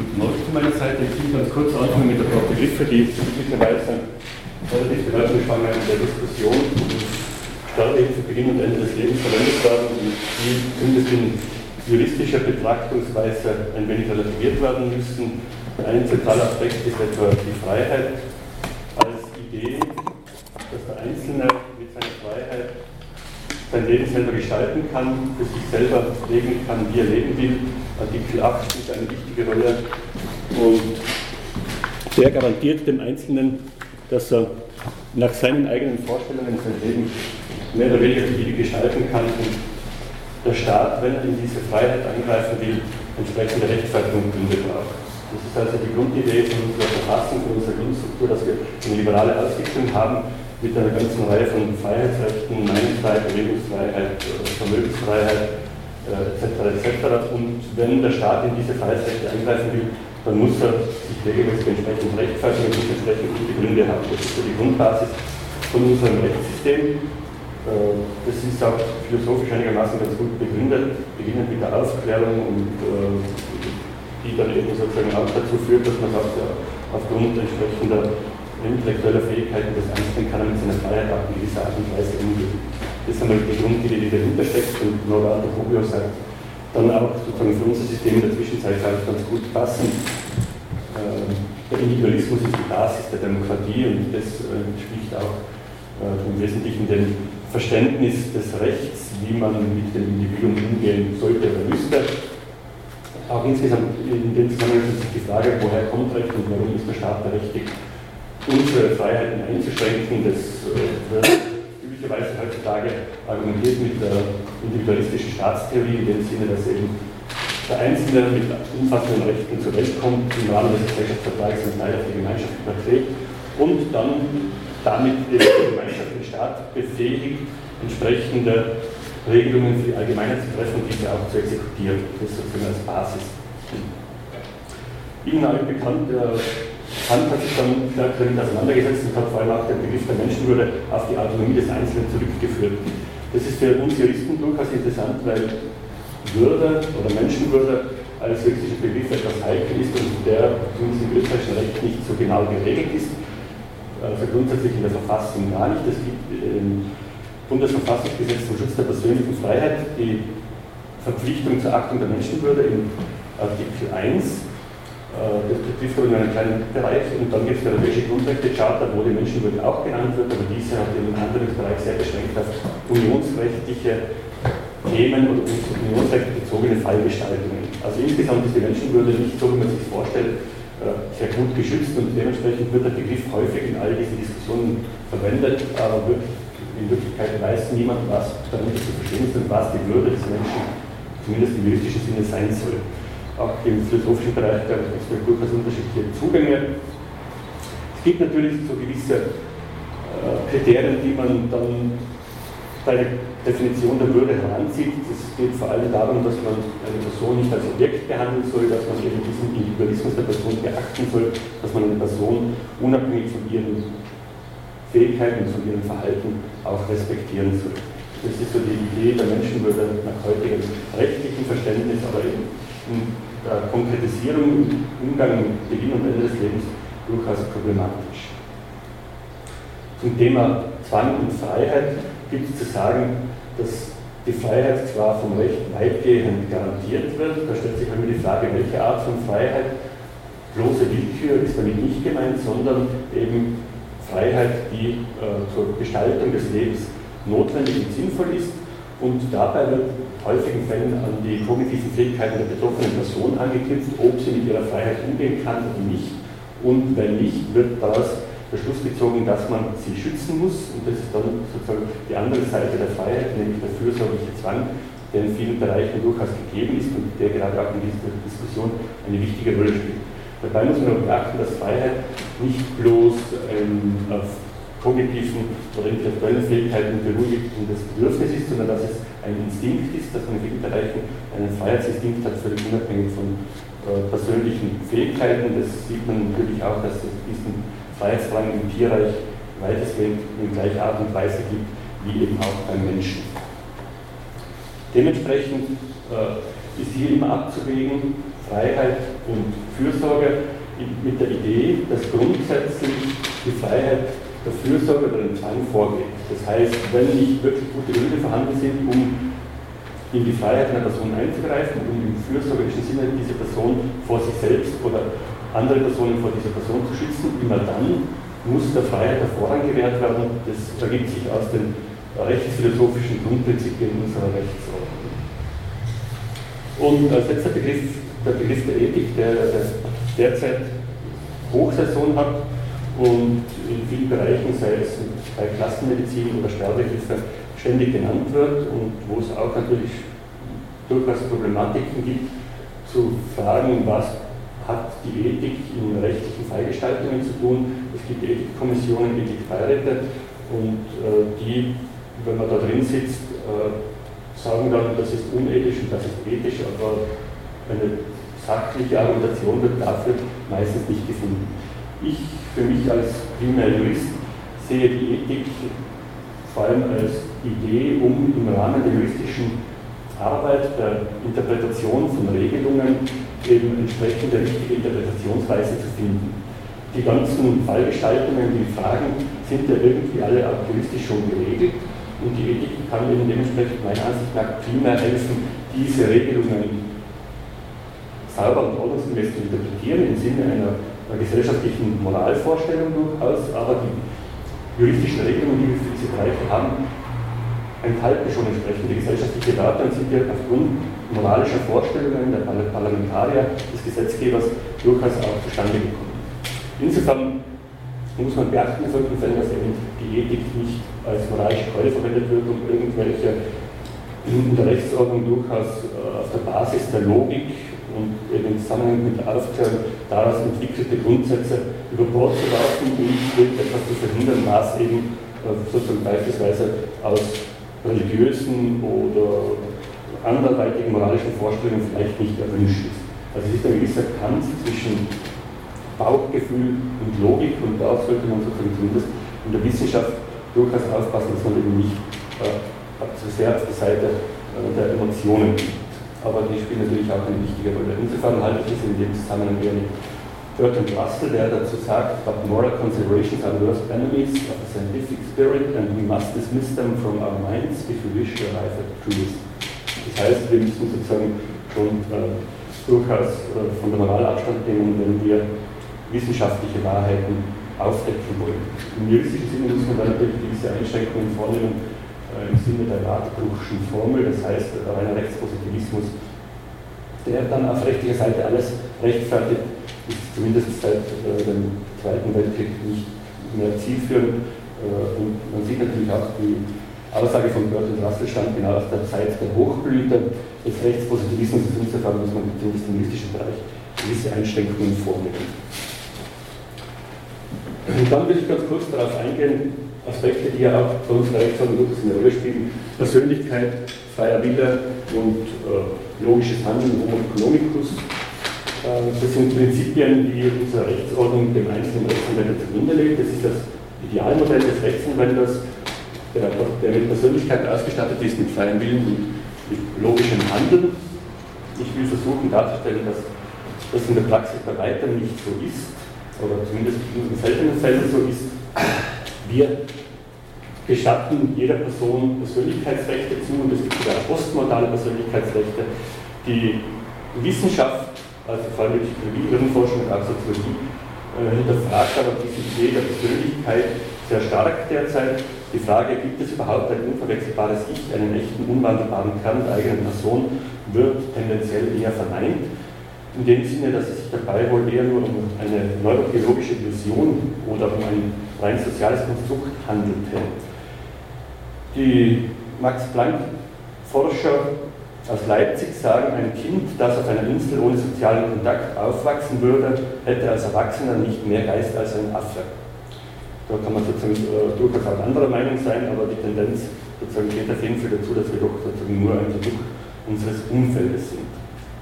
Guten Morgen von meiner Seite. Ich will ganz kurz anfangen mit ein paar Begriffe, die möglicherweise relativ schwanger in der Diskussion um Sterbehilfe, Beginn und Ende des Lebens verwendet werden und die zumindest in juristischer Betrachtungsweise ein wenig relativiert werden müssen. Ein zentraler Aspekt ist etwa die Freiheit als Idee, dass der Einzelne mit seiner Freiheit sein Leben selber gestalten kann, für sich selber leben kann, wie er leben will. Artikel 8 spielt eine wichtige Rolle und der garantiert dem Einzelnen, dass er nach seinen eigenen Vorstellungen sein Leben mehr oder weniger beliebig gestalten kann und der Staat, wenn er in diese Freiheit eingreifen will, entsprechende Rechtfertigung Gründe braucht. Das ist also die Grundidee von unserer Verfassung, von unserer Grundstruktur, dass wir eine liberale Ausrichtung haben, mit einer ganzen Reihe von Freiheitsrechten, Meinungsfreiheit, Bewegungsfreiheit, Vermögensfreiheit etc. Äh, etc. Und wenn der Staat in diese Freiheitsrechte eingreifen will, dann muss er sich regelmäßig entsprechend rechtfertigen und entsprechend gute Gründe haben. Das ist so die Grundbasis von unserem Rechtssystem. Äh, das ist auch philosophisch einigermaßen ganz gut begründet, beginnend mit der Aufklärung und äh, die dann eben sozusagen auch dazu führt, dass man sagt, ja, aufgrund entsprechender intellektuelle Fähigkeiten des Einzelnen kann er mit seiner Freiheit auch in gewisser Art und Weise umgehen. Das ist einmal die Grundidee, die dahinter steckt und Norbert Rubio sagt, dann auch sozusagen für unser System in der Zwischenzeit ich ganz gut passen. Äh, der Individualismus ist die Basis der Demokratie und das äh, entspricht auch äh, im Wesentlichen dem Verständnis des Rechts, wie man mit dem Individuum umgehen sollte oder müsste. Auch insgesamt in dem Zusammenhang ist die Frage, woher kommt Recht und warum ist der Staat berechtigt, unsere Freiheiten einzuschränken. Das äh, wird üblicherweise heutzutage argumentiert mit der individualistischen Staatstheorie, in dem Sinne, dass eben der Einzelne mit umfassenden Rechten zur Welt kommt, im Rahmen des Gesellschaftsvertrags einen Teil auf die Gemeinschaft überträgt und dann damit die Gemeinschaft den Staat befähigt, entsprechende Regelungen für die Allgemeinheit zu treffen und diese auch zu exekutieren. Das sozusagen als Basis. Ihnen allen bekannt, der Kant hat sich dann damit auseinandergesetzt und hat vor allem auch den Begriff der Menschenwürde auf die Autonomie des Einzelnen zurückgeführt. Das ist für uns Juristen durchaus interessant, weil Würde oder Menschenwürde als juristischer Begriff etwas heikel ist und der zumindest im österreichischen Recht nicht so genau geregelt ist. Also grundsätzlich in der Verfassung gar nicht. Es gibt im Bundesverfassungsgesetz zum Schutz der persönlichen Freiheit die Verpflichtung zur Achtung der Menschenwürde in Artikel 1 äh, das betrifft aber nur einen kleinen Bereich und dann gibt es die Europäische Grundrechte-Charta, wo die Menschenwürde auch genannt wird, aber diese hat den Anwendungsbereich sehr beschränkt auf unionsrechtliche Themen oder unionsrechtlich bezogene Fallgestaltungen. Also insgesamt ist die Menschenwürde nicht so, wie man sich vorstellt, äh, sehr gut geschützt und dementsprechend wird der Begriff häufig in all diesen Diskussionen verwendet, aber in Wirklichkeit weiß niemand, was damit zu verstehen ist und was die Würde des Menschen zumindest im juristischen Sinne sein soll auch im philosophischen Bereich, glaube ich, durchaus unterschiedliche Zugänge. Es gibt natürlich so gewisse äh, Kriterien, die man dann bei der Definition der Würde heranzieht. Es geht vor allem darum, dass man eine Person nicht als Objekt behandeln soll, dass man eben diesen Individualismus der Person beachten soll, dass man eine Person unabhängig von ihren Fähigkeiten und von ihrem Verhalten auch respektieren soll. Das ist so die Idee der Menschenwürde nach heutigem rechtlichen Verständnis, aber eben der Konkretisierung im Umgang mit Beginn und Ende des Lebens durchaus problematisch. Zum Thema Zwang und Freiheit gibt es zu sagen, dass die Freiheit zwar vom Recht weitgehend garantiert wird, da stellt sich immer die Frage, welche Art von Freiheit, bloße Willkür ist damit nicht gemeint, sondern eben Freiheit, die äh, zur Gestaltung des Lebens notwendig und sinnvoll ist und dabei wird häufigen Fällen an die kognitiven Fähigkeiten der betroffenen Person angeknüpft, ob sie mit ihrer Freiheit umgehen kann oder nicht. Und wenn nicht, wird daraus der Schluss gezogen, dass man sie schützen muss. Und das ist dann sozusagen die andere Seite der Freiheit, nämlich der fürsorgliche Zwang, der in vielen Bereichen durchaus gegeben ist und der gerade auch in dieser Diskussion eine wichtige Rolle spielt. Dabei muss man beachten, dass Freiheit nicht bloß ähm, auf kognitiven oder intellektuellen Fähigkeiten beruhigendes Bedürfnis ist, sondern dass es ein Instinkt ist, dass man in vielen Bereichen einen Freihetsinstinkt hat, völlig unabhängig von äh, persönlichen Fähigkeiten. Das sieht man natürlich auch, dass es diesen Freiheitsdrang im Tierreich weitestgehend in gleicher Art und Weise gibt, wie eben auch beim Menschen. Dementsprechend äh, ist hier immer abzuwägen, Freiheit und Fürsorge mit der Idee, dass grundsätzlich die Freiheit der Fürsorge oder Zwang vorgeht. Das heißt, wenn nicht wirklich gute Gründe vorhanden sind, um in die Freiheit einer Person einzugreifen, um im fürsorgerischen Sinne diese Person vor sich selbst oder andere Personen vor dieser Person zu schützen, immer dann muss der Freiheit der Vorrang gewährt werden. Das ergibt sich aus den rechtsphilosophischen Grundprinzipien unserer Rechtsordnung. Und als letzter Begriff der Begriff der Ethik, der, der derzeit Hochsaison hat und in vielen Bereichen, sei es bei Klassenmedizin oder Sterbehilfe, ständig genannt wird und wo es auch natürlich durchaus Problematiken gibt, zu fragen, was hat die Ethik in rechtlichen Freigestaltungen zu tun. Es gibt Ethikkommissionen, Ethikbeiräte und äh, die, wenn man da drin sitzt, äh, sagen dann, das ist unethisch und das ist ethisch, aber eine sachliche Argumentation wird dafür meistens nicht gefunden. Ich für mich als primär Jurist sehe die Ethik vor allem als Idee, um im Rahmen der juristischen Arbeit, der Interpretation von Regelungen eben entsprechende richtige Interpretationsweise zu finden. Die ganzen Fallgestaltungen, die Fragen sind ja irgendwie alle juristisch schon geregelt und die Ethik kann eben dementsprechend meiner Ansicht nach mehr helfen, diese Regelungen sauber und ordnungsgemäß zu interpretieren im Sinne einer gesellschaftlichen Moralvorstellung durchaus, aber die juristischen Regelungen, die wir für diese Bereiche haben, enthalten schon entsprechende gesellschaftliche Werte und sind ja aufgrund moralischer Vorstellungen der Parlamentarier, des Gesetzgebers, durchaus auch zustande gekommen. Insofern muss man beachten in solchen Fällen, dass eben die Ethik nicht als moralische Keule verwendet wird, um irgendwelche in der Rechtsordnung durchaus äh, auf der Basis der Logik und eben im Zusammenhang mit der Aufklärung daraus entwickelte Grundsätze über Bord zu werfen und etwas zu verhindern, was eben äh, sozusagen beispielsweise aus religiösen oder anderweitigen moralischen Vorstellungen vielleicht nicht erwünscht ist. Also es ist ein gewisser Kampf zwischen Bauchgefühl und Logik und da sollte man sozusagen zumindest in der Wissenschaft durchaus aufpassen, dass man eben nicht äh, zu sehr auf die Seite äh, der Emotionen geht aber die spielen natürlich auch eine wichtige Rolle. Insofern halte ich es in dem Zusammenhang mit Bertrand Russell, der dazu sagt, but moral considerations are the worst enemies of the scientific spirit and we must dismiss them from our minds if we wish to arrive at truth. Das heißt, wir müssen sozusagen schon äh, durchaus äh, von der Moral Abstand nehmen, wenn wir wissenschaftliche Wahrheiten aufdecken wollen. Im juristischen Sinne muss man dann natürlich gewisse Einschränkungen vornehmen, im Sinne der Radbruchschen Formel, das heißt reiner Rechtspositivismus, der dann auf rechtlicher Seite alles rechtfertigt, ist zumindest seit äh, dem Zweiten Weltkrieg nicht mehr zielführend. Äh, und man sieht natürlich auch, die Aussage von Bertrand Russell stammt genau aus der Zeit der Hochblüte des Rechtspositivismus, insofern muss man zumindest im juristischen Bereich gewisse Einschränkungen vornehmen. Und dann will ich ganz kurz darauf eingehen, Aspekte, die ja auch bei uns Rechtsordnung durchaus eine Rolle spielen. Persönlichkeit, freier Wille und äh, logisches Handeln, Homo economicus. Äh, das sind Prinzipien, die unsere Rechtsordnung dem einzelnen Rechtsanwender zugrunde legt. Das ist das Idealmodell des Rechtsanwenders, der, der mit Persönlichkeit ausgestattet ist, mit freiem Willen und mit logischem Handeln. Ich will versuchen darzustellen, dass das in der Praxis bei weitem nicht so ist, oder zumindest in seltenen Fällen so ist. Wir gestatten jeder Person Persönlichkeitsrechte zu und es gibt sogar postmodale Persönlichkeitsrechte. Die Wissenschaft, also vor allem die Psychologie, Hirnforschung und auch Soziologie, äh, hinterfragt aber diese Idee der Persönlichkeit sehr stark derzeit. Die Frage, gibt es überhaupt ein unverwechselbares Ich, einen echten, unwandelbaren Kern der eigenen Person, wird tendenziell eher verneint. In dem Sinne, dass es sich dabei wohl eher nur um eine neurobiologische Illusion oder um ein rein soziales Konstrukt handelte. Die Max-Planck-Forscher aus Leipzig sagen, ein Kind, das auf einer Insel ohne sozialen Kontakt aufwachsen würde, hätte als Erwachsener nicht mehr Geist als ein Affe. Da kann man sozusagen äh, durchaus auch anderer Meinung sein, aber die Tendenz sozusagen geht auf jeden Fall dazu, dass wir doch sozusagen nur ein Produkt unseres Umfeldes sind.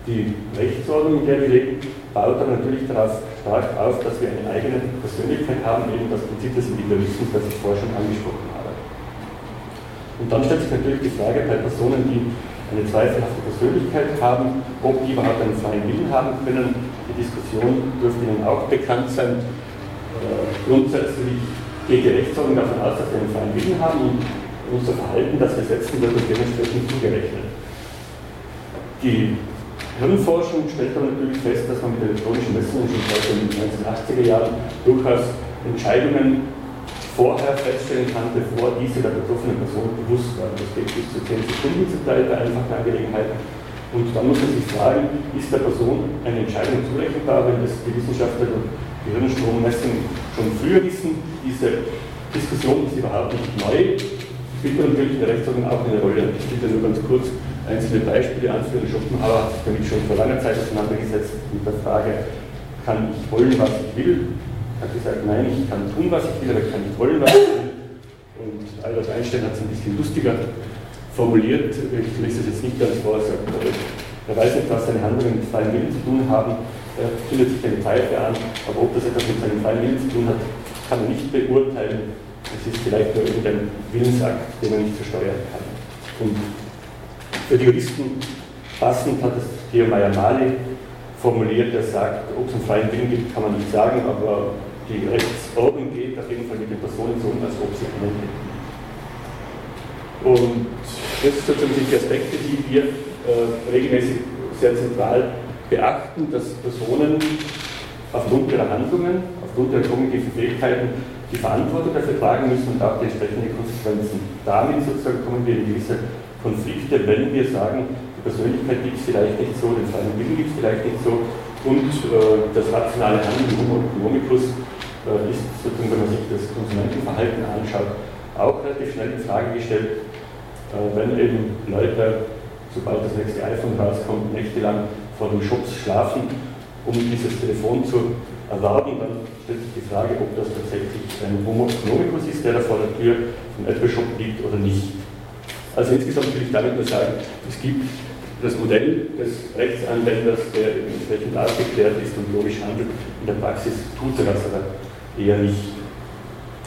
Die Rechtsordnung, in der wir leben, baut dann natürlich darauf stark auf, dass wir eine eigene Persönlichkeit haben, eben das Prinzip des Individualismus, das ich vorher schon angesprochen habe. Und dann stellt sich natürlich die Frage bei Personen, die eine zweifelhafte Persönlichkeit haben, ob die überhaupt einen freien Willen haben können. Die Diskussion dürfte Ihnen auch bekannt sein. Äh, grundsätzlich geht die Rechtsordnung davon aus, dass wir einen freien Willen haben und unser Verhalten, das wir setzen, wird uns dementsprechend zugerechnet. Die Hirnforschung stellt aber natürlich fest, dass man mit elektronischen Messungen schon seit den 1980er Jahren durchaus Entscheidungen vorher feststellen kann, bevor diese der betroffenen Person bewusst waren. Das geht bis zu 10 Sekunden zum Teil bei einfachen Angelegenheiten. Und dann muss man sich fragen, ist der Person eine Entscheidung zurechenbar, wenn das die Wissenschaftler und die Hirnstrommessung schon früher wissen. Diese Diskussion ist überhaupt nicht neu, spielt natürlich der Rechtsordnung auch eine Rolle. Ich da nur ganz kurz einzelne Beispiele anführen. Schopenhauer hat damit schon vor langer Zeit auseinandergesetzt mit der Frage, kann ich wollen, was ich will? hat gesagt, nein, ich kann tun, was ich will, aber ich kann nicht wollen, was ich will. Und Albert Einstein hat es ein bisschen lustiger formuliert, ich lese es jetzt nicht ganz vor, er sagt, er weiß nicht, was seine Handlungen mit freiem Willen zu tun haben, er findet sich eine Pfeife an, aber ob das etwas mit seinem freien Willen zu tun hat, kann er nicht beurteilen. Es ist vielleicht nur irgendein Willensakt, den man nicht versteuern kann. Und für die Juristen passend hat es Theo Meyer-Mali formuliert, der sagt, ob es einen freien Willen gibt, kann man nicht sagen, aber die Rechtsordnung geht auf jeden Fall mit den Personen so, als ob sie einen hätten. Und das sind sozusagen die Aspekte, die wir äh, regelmäßig sehr zentral beachten, dass Personen aufgrund ihrer Handlungen, aufgrund ihrer kognitiven Fähigkeiten die Verantwortung dafür tragen müssen und auch die entsprechenden Konsequenzen. Damit sozusagen kommen wir in gewisse Konflikte, wenn wir sagen, die Persönlichkeit gibt es vielleicht nicht so, den freien Willen gibt es vielleicht nicht so und äh, das rationale Handeln Homo economicus äh, ist sozusagen, wenn man sich das Konsumentenverhalten anschaut, auch relativ schnell in Frage gestellt, äh, wenn eben Leute, sobald das nächste iPhone rauskommt, nächtelang vor den Shops schlafen, um dieses Telefon zu erwerben, dann stellt sich die Frage, ob das tatsächlich ein Homo economicus ist, der da vor der Tür vom Apple Shop liegt oder nicht. Also insgesamt will ich damit nur sagen, es gibt das Modell des Rechtsanwenders, der entsprechend aufgeklärt ist und logisch handelt. In der Praxis tut er das aber eher nicht.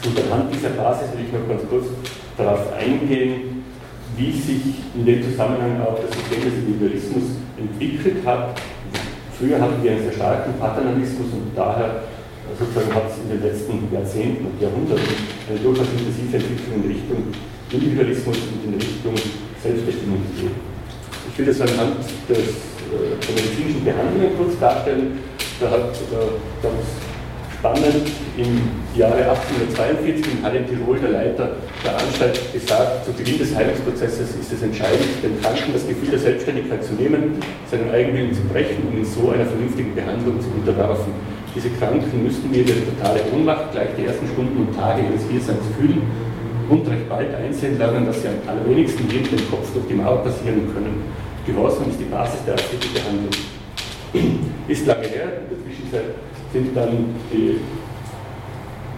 Und anhand dieser Basis will ich noch ganz kurz darauf eingehen, wie sich in dem Zusammenhang auch das System des Individualismus entwickelt hat. Früher hatten wir einen sehr starken Paternalismus und daher sozusagen hat es in den letzten Jahrzehnten und Jahrhunderten eine durchaus intensive Entwicklung in Richtung Individualismus und in Richtung Selbstbestimmung gegeben. Ich will das anhand des, äh, der medizinischen Behandlungen kurz darstellen. Da hat äh, ganz spannend im Jahre 1842 in Halle Tirol der Leiter der Anstalt gesagt, zu Beginn des Heilungsprozesses ist es entscheidend, den Kranken das Gefühl der Selbstständigkeit zu nehmen, seinen Eigenwillen zu brechen und ihn so einer vernünftigen Behandlung zu unterwerfen. Diese Kranken müssten wir ihre totale Ohnmacht gleich die ersten Stunden und Tage ihres Hierseins fühlen und recht bald einsehen lernen, dass sie am allerwenigsten je den Kopf durch die Mauer passieren können. Gehorsam ist die Basis der ärztlichen Behandlung. Ist lange her, in der Zwischenzeit sind dann die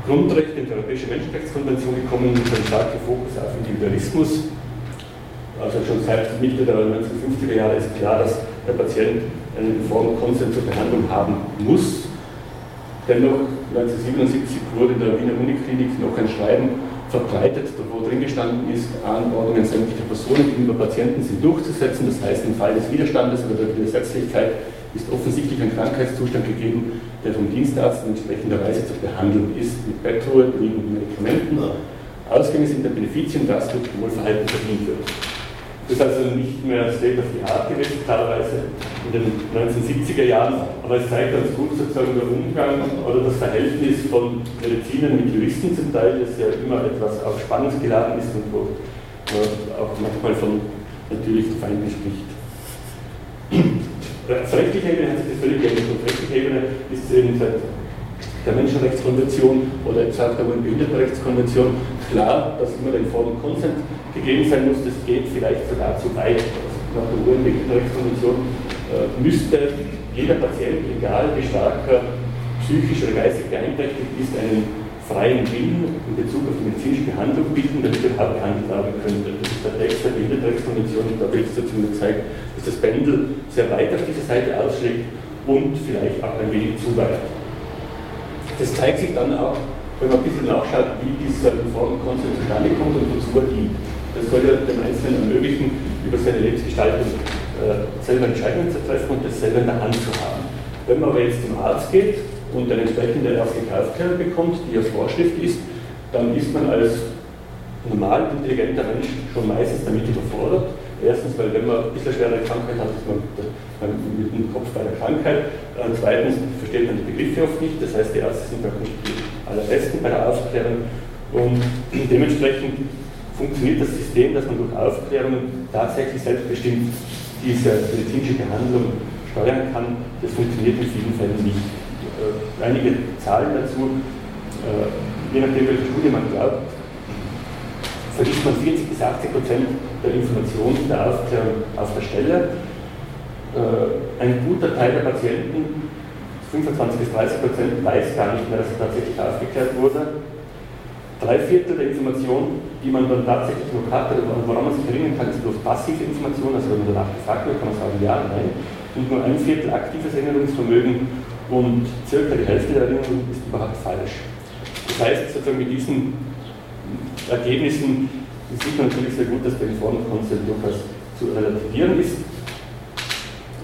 Grundrechte in die Europäische Menschenrechtskonvention gekommen mit einem starken Fokus auf Individualismus. Also schon seit Mitte der 1950er Jahre ist klar, dass der Patient einen informen Konsens zur Behandlung haben muss. Dennoch, 1977 wurde in der Wiener Uniklinik noch ein Schreiben verbreitet, wo drin gestanden ist, Anordnungen sämtlicher Personen gegenüber Patienten sind durchzusetzen. Das heißt, im Fall des Widerstandes oder der Widersetzlichkeit ist offensichtlich ein Krankheitszustand gegeben, der vom Dienstarzt in entsprechender Weise zu behandeln ist, mit Bettruhe, genügend Medikamenten. Ausgänge sind der Benefizien, das durch Wohlverhalten verdient wird. Das ist also nicht mehr State of the Art gewesen, teilweise in den 1970er Jahren, aber es zeigt ganz gut sozusagen der Umgang oder das Verhältnis von Medizinern mit Juristen zum Teil, das ja immer etwas auch spannungsgeladen ist und wo auch manchmal von natürlichen Feinden spricht. Auf rechtlicher Ebene hat sich das völlig geändert. Auf rechtlicher Ebene ist es eben seit der Menschenrechtskonvention oder auch der UN-Behindertenrechtskonvention klar, dass immer der informen Konsent gegeben sein muss. Das geht vielleicht sogar zu weit. Nach der UN-Behindertenrechtskonvention äh, müsste jeder Patient, egal wie stark er psychisch oder geistig beeinträchtigt ist, einen freien Willen in Bezug auf die medizinische Behandlung bilden, damit er überhaupt behandelt werden könnte. Das ist der Text der Behindertenrechtskonvention und da wird es dazu gezeigt, dass das Pendel sehr weit auf dieser Seite ausschlägt und vielleicht auch ein wenig zu weit. Das zeigt sich dann auch, wenn man ein bisschen nachschaut, wie dieser Reformkonsens zustande kommt und wozu er dient. Das soll ja dem Einzelnen ermöglichen, über seine Lebensgestaltung äh, selber Entscheidungen zu treffen und das selber in der Hand zu haben. Wenn man aber jetzt zum Arzt geht und eine entsprechende ärztliche Aufklärung bekommt, die als Vorschrift ist, dann ist man als normal intelligenter Mensch schon meistens damit überfordert. Erstens, weil wenn man ein bisschen schwere Krankheit hat, ist man mit dem Kopf bei der Krankheit. Äh, zweitens versteht man die Begriffe oft nicht, das heißt, die Ärzte sind nicht die allerbesten bei der Aufklärung. Und dementsprechend funktioniert das System, dass man durch Aufklärung tatsächlich selbstbestimmt diese medizinische Behandlung steuern kann. Das funktioniert in vielen Fällen nicht. Äh, einige Zahlen dazu, äh, je nachdem, welche Studie man glaubt, vergisst man 40 bis 80 Prozent der Informationen der Aufklärung auf der Stelle. Äh, ein guter Teil der Patienten, 25 bis 30 Prozent, weiß gar nicht mehr, dass er tatsächlich aufgeklärt wurde. Drei Viertel der Informationen, die man dann tatsächlich noch hat, woran man sich erinnern kann, ist bloß passive Information, also wenn man danach gefragt wird, kann man sagen ja, nein. Und nur ein Viertel aktives Erinnerungsvermögen und circa die Hälfte der Erinnerung ist überhaupt falsch. Das heißt, sozusagen mit diesen Ergebnissen sieht man natürlich sehr gut, dass der Informed durchaus zu relativieren ist.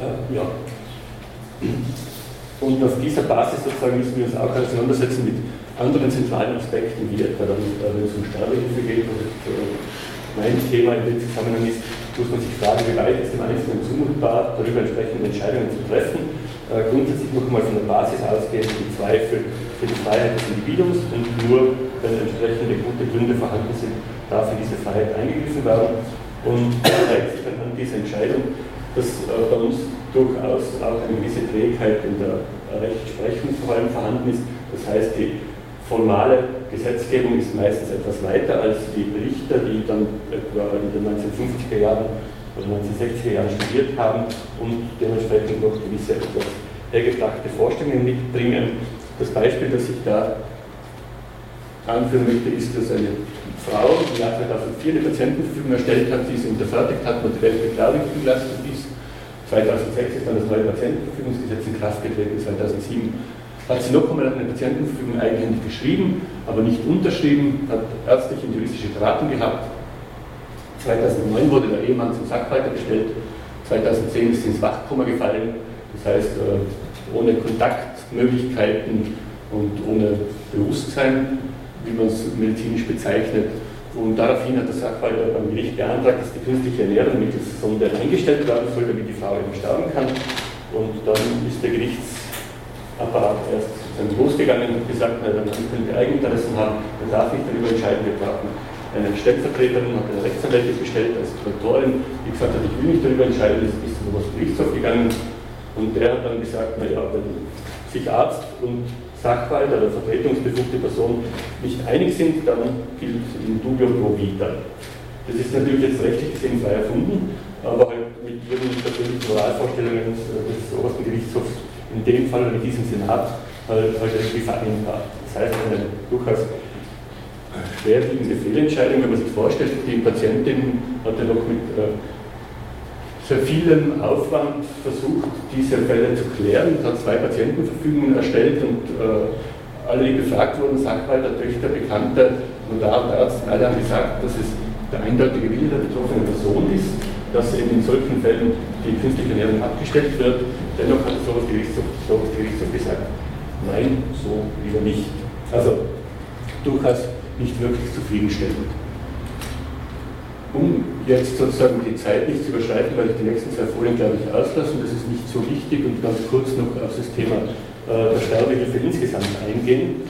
Äh, ja. Und auf dieser Basis sozusagen müssen wir uns auch auseinandersetzen mit anderen zentralen Aspekten, wie etwa dann, äh, wenn es um Sterbehilfe geht, und äh, mein Thema in dem Zusammenhang ist, muss man sich fragen, wie weit ist dem Einzelnen zumutbar, darüber entsprechende Entscheidungen zu treffen. Äh, grundsätzlich noch einmal von der Basis ausgehend im Zweifel für die Freiheit des Individuums und nur, wenn entsprechende gute Gründe vorhanden sind, darf in diese Freiheit eingegriffen werden. Und zeigt sich dann an dieser Entscheidung, dass äh, bei uns durchaus auch eine gewisse Trägheit in der Rechtsprechung vor allem vorhanden ist. Das heißt, die formale Gesetzgebung ist meistens etwas weiter als die Richter, die dann etwa in den 1950er Jahren oder 1960er Jahren studiert haben und dementsprechend noch gewisse etwas hergebrachte Vorstellungen mitbringen. Das Beispiel, das ich da anführen möchte, ist, dass eine Frau im Jahr 2004 eine Patientenverfügung erstellt hat, die sie unterfertigt hat, materiell beglaubigt belastet ist. 2006 ist dann das neue Patientenverfügungsgesetz in Kraft getreten, 2007 hat eine Patientenverfügung eigenhändig geschrieben, aber nicht unterschrieben, hat ärztliche und juristische Beratung gehabt 2009 wurde der Ehemann zum Sachwalter gestellt, 2010 ist sie ins Wachkoma gefallen, das heißt äh, ohne Kontaktmöglichkeiten und ohne Bewusstsein, wie man es medizinisch bezeichnet. Und daraufhin hat der Sachwalter beim Gericht beantragt, dass die künstliche Ernährung mittels Sonde eingestellt werden soll, damit die Frau eben sterben kann. Und dann ist der Gerichtsapparat erst losgegangen und gesagt, na, dann könnte Eigeninteressen haben, dann darf ich darüber entscheiden, wir brauchen eine Stellvertreterin hat eine Rechtsanwältin gestellt als Direktorin, die gesagt hat, ich will nicht darüber entscheiden, ist zum Gerichtshof gegangen und der hat dann gesagt, naja, wenn sich Arzt und Sachwalter oder vertretungsbefugte Person nicht einig sind, dann gilt in dubio pro vita. Das ist natürlich jetzt rechtlich gesehen frei erfunden, aber halt mit ihren persönlichen Moralvorstellungen des obersten Gerichtshofs, in dem Fall mit diesem Senat, halt, halt irgendwie vereinbar. Das heißt, eine durchaus schwerwiegende Fehlentscheidung, wenn man sich vorstellt, die Patientin hat ja noch mit äh, sehr vielem Aufwand versucht, diese Fälle zu klären, hat zwei Patientenverfügungen erstellt und äh, alle, die befragt wurden, Sachwalter, Töchter, Bekannte, Notar und Ärzte, alle haben gesagt, dass es der eindeutige Wille der betroffenen Person ist, dass eben in solchen Fällen die künstliche Ernährung abgestellt wird. Dennoch hat das Gerichtshof, gesagt, nein, so lieber nicht. Also durchaus nicht wirklich zufriedenstellend. Um jetzt sozusagen die Zeit nicht zu überschreiten, weil ich die nächsten zwei Folien, glaube ich, auslassen, das ist nicht so wichtig und ganz kurz noch auf das Thema äh, der Sterbehilfe insgesamt eingehen.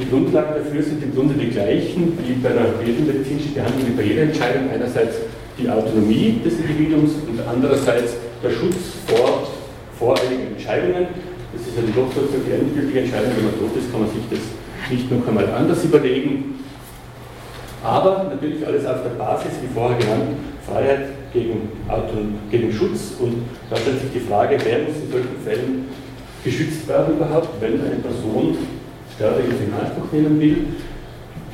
Die Grundlagen dafür sind im Grunde die gleichen wie bei einer medizinischen Behandlung, wie bei jeder Entscheidung. Einerseits die Autonomie des Individuums und andererseits der Schutz vor voreiligen Entscheidungen. Das ist ja doch sozusagen die endgültige Entscheidung, wenn man tot ist, kann man sich das nicht noch einmal anders überlegen. Aber natürlich alles auf der Basis, wie vorher genannt, Freiheit gegen, Auto, gegen Schutz. Und da stellt sich die Frage, wer muss in solchen Fällen geschützt werden überhaupt, wenn eine Person Sterbehilfe in Anspruch nehmen will.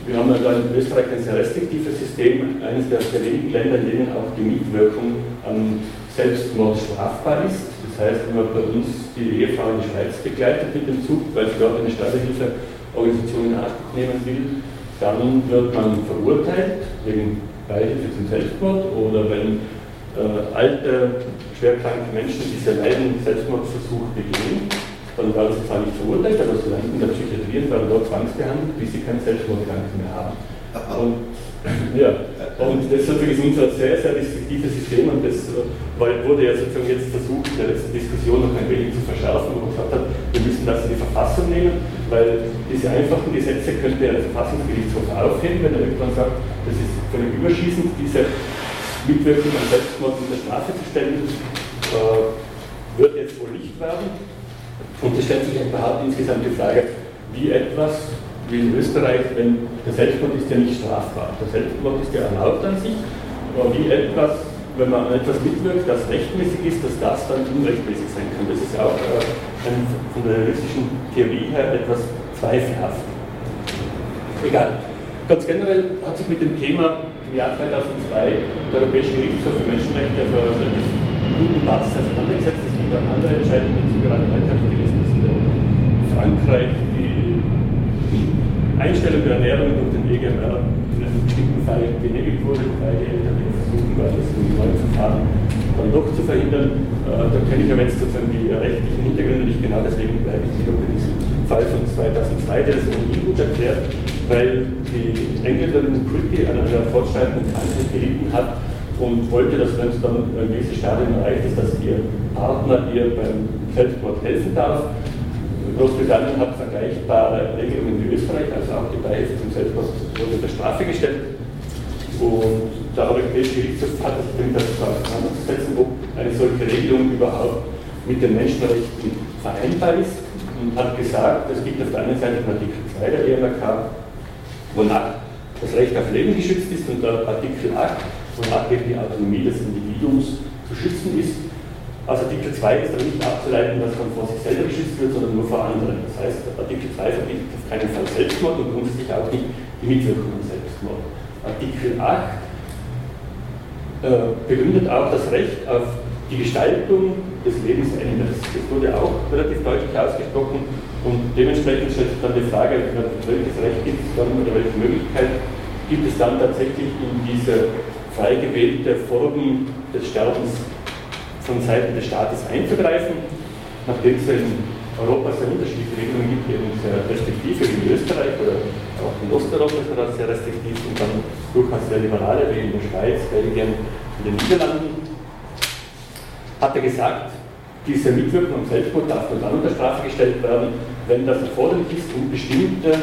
Wir haben ja da in Österreich ein sehr restriktives System, eines der, der wenigen Länder, in denen auch die Mietwirkung am Selbstmord strafbar ist. Das heißt, wenn man bei uns die Ehefrau in die Schweiz begleitet mit dem Zug, weil sie dort eine Sterbehilfe Organisation in Anspruch nehmen will, dann wird man verurteilt wegen Beihilfe zum Selbstmord oder wenn äh, alte, schwerkranke Menschen, die sehr leiden, Selbstmordversuch begehen, dann werden sie zwar nicht verurteilt, aber sie landen in der Psychiatrie und werden dort zwangsbehandelt, bis sie keinen Selbstmordgedanken mehr haben. Und, ja, und das ist unser sehr, sehr restriktives System und das äh, wurde ja sozusagen jetzt versucht, in der letzten Diskussion noch ein wenig zu verschärfen, wo man gesagt hat, wir müssen das in die Verfassung nehmen, weil diese einfachen Gesetze könnte ja der Verfassungsgerichtshof aufheben, wenn er irgendwann sagt, das ist völlig überschießend, diese Mitwirkung an Selbstmord unter Strafe zu stellen, äh, wird jetzt wohl nicht werden. Und es stellt sich überhaupt insgesamt die Frage, wie etwas, wie in Österreich, wenn der Selbstmord ist ja nicht strafbar. Der Selbstmord ist ja erlaubt an sich, aber wie etwas, wenn man an etwas mitwirkt, das rechtmäßig ist, dass das dann unrechtmäßig sein kann. Das ist ja auch äh, ein, von der juristischen Theorie her etwas zweifelhaft. Egal. Ganz generell hat sich mit dem Thema im Jahr 2002 der Europäische Gerichtshof für Menschenrechte einer relativ guten Basis auseinandergesetzt. Es gibt auch andere Entscheidungen dazu, gerade heute habe ich gelesen, dass in Frankreich die Einstellung der Ernährung durch den EGMR in einem bestimmten Fall genehmigt wurde, wobei die Eltern versuchen das in neuen Verfahren dann doch zu verhindern. Äh, da kenne ich aber jetzt sozusagen die rechtlichen Hintergründe nicht genau, deswegen bleibe ich wieder bei diesem Fall von 2002, der das ohnehin gut erklärt, weil die Engländerin Crippy an einer fortschreitenden Krankheit gelitten hat und wollte, dass wenn es dann ein gewisses Stadium erreicht ist, dass ihr Partner ihr beim Selbstmord helfen darf. Großbritannien hat vergleichbare Regelungen wie Österreich, also auch die Beihilfe zum Selbstmord wurde unter Strafe gestellt. Und der Europäische Gerichtshof hat sich damit auseinanderzusetzen, ob eine solche Regelung überhaupt mit den Menschenrechten vereinbar ist und hat gesagt, es gibt auf der einen Seite den Artikel 2 der EMRK, wonach das Recht auf Leben geschützt ist und der Artikel 8, wonach eben die Autonomie des Individuums zu schützen ist. Aus Artikel 2 ist aber nicht abzuleiten, dass man vor sich selber geschützt wird, sondern nur vor anderen. Das heißt, Artikel 2 verbietet auf keinen Fall Selbstmord und grundsätzlich auch nicht die Mitwirkung am Selbstmord. Artikel 8 äh, begründet auch das Recht auf die Gestaltung des Lebensendes. Das wurde auch relativ deutlich ausgesprochen und dementsprechend stellt sich dann die Frage, welches Recht gibt es dann oder welche Möglichkeit gibt es dann tatsächlich in diese frei gewählte Form des Sterbens von Seiten des Staates einzugreifen, nachdem es in Europa sehr unterschiedliche Regelungen gibt, eben sehr restriktiv wie in Österreich oder auch in Osteuropa ist man sehr restriktiv und dann durchaus sehr liberale wie in der Schweiz, Belgien und den Niederlanden hat er gesagt, diese Mitwirkung am Selbstmord darf nur dann unter Strafe gestellt werden, wenn das erforderlich ist, um bestimmte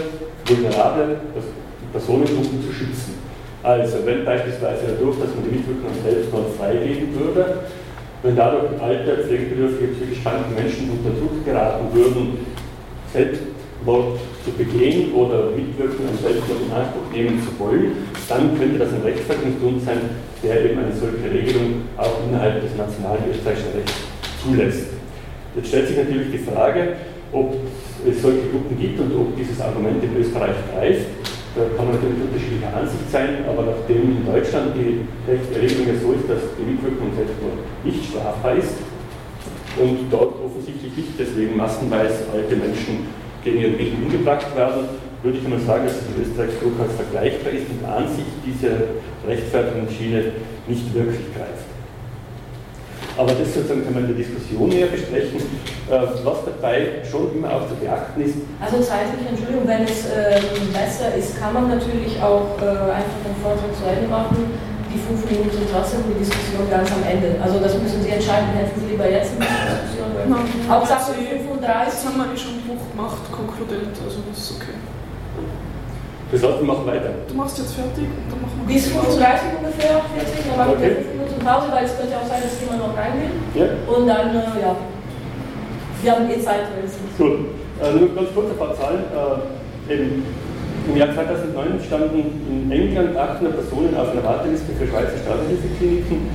vulnerable Personengruppen zu schützen. Also wenn beispielsweise dadurch, dass man die Mitwirkung am Selbstmord freigeben würde, wenn dadurch alte, pflegebedürftige, psychisch kranke Menschen unter Druck geraten würden, Selbstmord zu begehen oder Mitwirkung am Selbstmord in Anspruch nehmen zu wollen, dann könnte das ein Rechtsverfassungsgrund sein, der eben eine solche Regelung auch innerhalb des nationalen österreichischen Rechts zulässt. Jetzt stellt sich natürlich die Frage, ob es solche Gruppen gibt und ob dieses Argument in Österreich greift. Da kann man natürlich unterschiedlicher Ansicht sein, aber nachdem in Deutschland die Regelung ja so ist, dass die Mitwirkung Selbstmord nicht strafbar ist und dort offensichtlich nicht deswegen massenweise alte Menschen gegen ihren Willen umgebracht werden, würde ich einmal sagen, dass es in Österreich durchaus vergleichbar ist und an sich diese Rechtfertigungsschiene nicht wirklich greift. Aber das sozusagen kann man in der Diskussion näher besprechen. Äh, was dabei schon immer auch zu beachten ist. Also zeitlich, Entschuldigung, wenn es äh, besser ist, kann man natürlich auch äh, einfach den Vortrag zu Ende machen. Die fünf Minuten sind trotzdem die Diskussion ganz am Ende. Also das müssen Sie entscheiden, hätten Sie lieber jetzt eine Diskussion. Hauptsache 35. Das haben wir schon Buch gemacht, konkludent, also das ist okay. Wir sollten machen weiter. Du machst jetzt fertig und dann machen wir Bis 35 ungefähr, 40, dann machen wir 5 Minuten Pause, weil es könnte auch sein, dass jemand noch reingeht. Ja. Und dann, äh, ja, wir haben eh Zeit. Gut, also nur ganz kurz ein paar Zahlen. Äh, Im Jahr 2009 standen in England 800 Personen auf einer Warteliste für Schweizer Sterbehilfekliniken.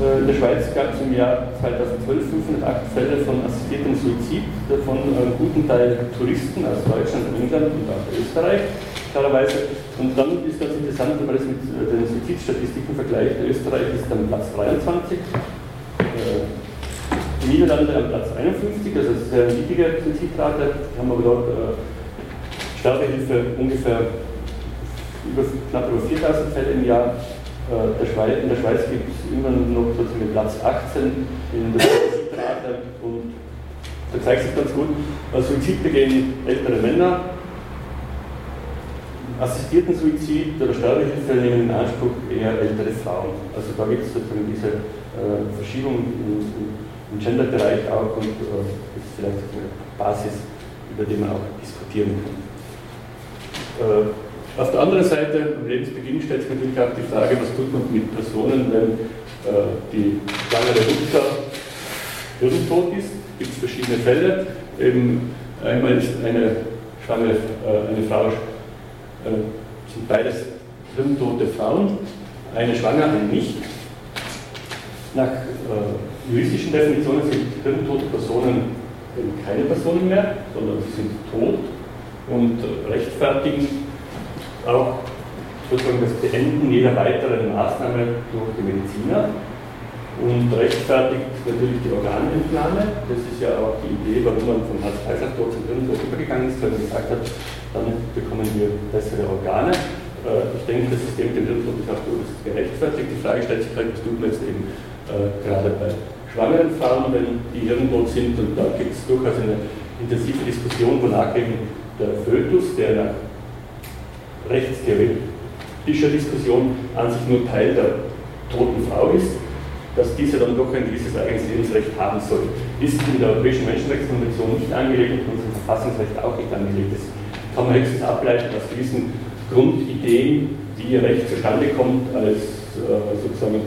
Äh, in der Schweiz gab es im Jahr 2012 508 Fälle von assistiertem Suizid, davon einen guten Teil Touristen aus Deutschland, England und auch Österreich klarerweise. Und dann ist ganz interessant, wenn man das mit äh, den Suizidstatistiken vergleicht. Österreich ist am Platz 23, äh, die Niederlande am Platz 51, also das ist niedrige Suizidrate. Haben aber dort äh, Sterbehilfe ungefähr über, knapp über 4000 Fälle im Jahr. der Schweiz, in der Schweiz gibt es immer noch sozusagen Platz 18 in der Suizidrate und da zeigt sich ganz gut, Suizid begehen ältere Männer, assistierten Suizid oder Sterbehilfe nehmen in Anspruch eher ältere Frauen. Also da gibt es sozusagen diese äh, Verschiebung im, im Gender-Bereich auch und äh, das ist vielleicht eine Basis, über die man auch diskutieren kann. Äh, auf der anderen Seite, am Lebensbeginn stellt sich natürlich auch die Frage, was tut man mit Personen, wenn äh, die schwangere Mutter hirntot ist. Es gibt verschiedene Fälle. Eben einmal ist eine schwangere äh, eine Frau äh, sind beides hirntote Frauen, eine schwanger, eine nicht. Nach äh, juristischen Definitionen sind hirntote Personen keine Personen mehr, sondern sie sind tot und rechtfertigen auch sozusagen das Beenden jeder weiteren Maßnahme durch die Mediziner und rechtfertigt natürlich die Organentnahme. Das ist ja auch die Idee, warum man vom Herz-Kreislauf-Tod zum Hirntod übergegangen ist, weil man gesagt hat, dann bekommen wir bessere Organe. Äh, ich denke, das System der Hirntod ist auch durchaus gerechtfertigt. Die Frage stellt sich halt, was tut man jetzt eben äh, gerade bei schwangeren Frauen, wenn die hirntot sind. Und da gibt es durchaus eine intensive Diskussion, wonach eben der Fötus, der nach rechtstheoretischer Diskussion an sich nur Teil der toten Frau ist, dass diese dann doch ein gewisses eigenes Lebensrecht haben soll. Ist in der Europäischen Menschenrechtskonvention nicht angelegt und im Verfassungsrecht auch nicht angelegt. ist kann man höchstens ableiten aus gewissen Grundideen, wie Recht zustande kommt, als äh, sozusagen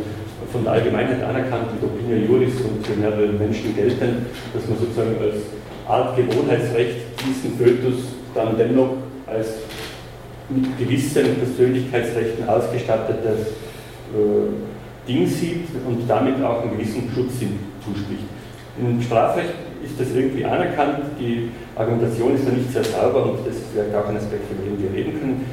von der Allgemeinheit anerkannt und Opinia Juris und für mehrere Menschen gelten, dass man sozusagen als Art Gewohnheitsrecht diesen Fötus dann dennoch als mit gewissen Persönlichkeitsrechten ausgestattetes äh, Ding sieht und damit auch einen gewissen Schutz zuspricht. Im Strafrecht ist das irgendwie anerkannt, die Argumentation ist ja nicht sehr sauber und das ist vielleicht auch ein Aspekt, über den wir reden können.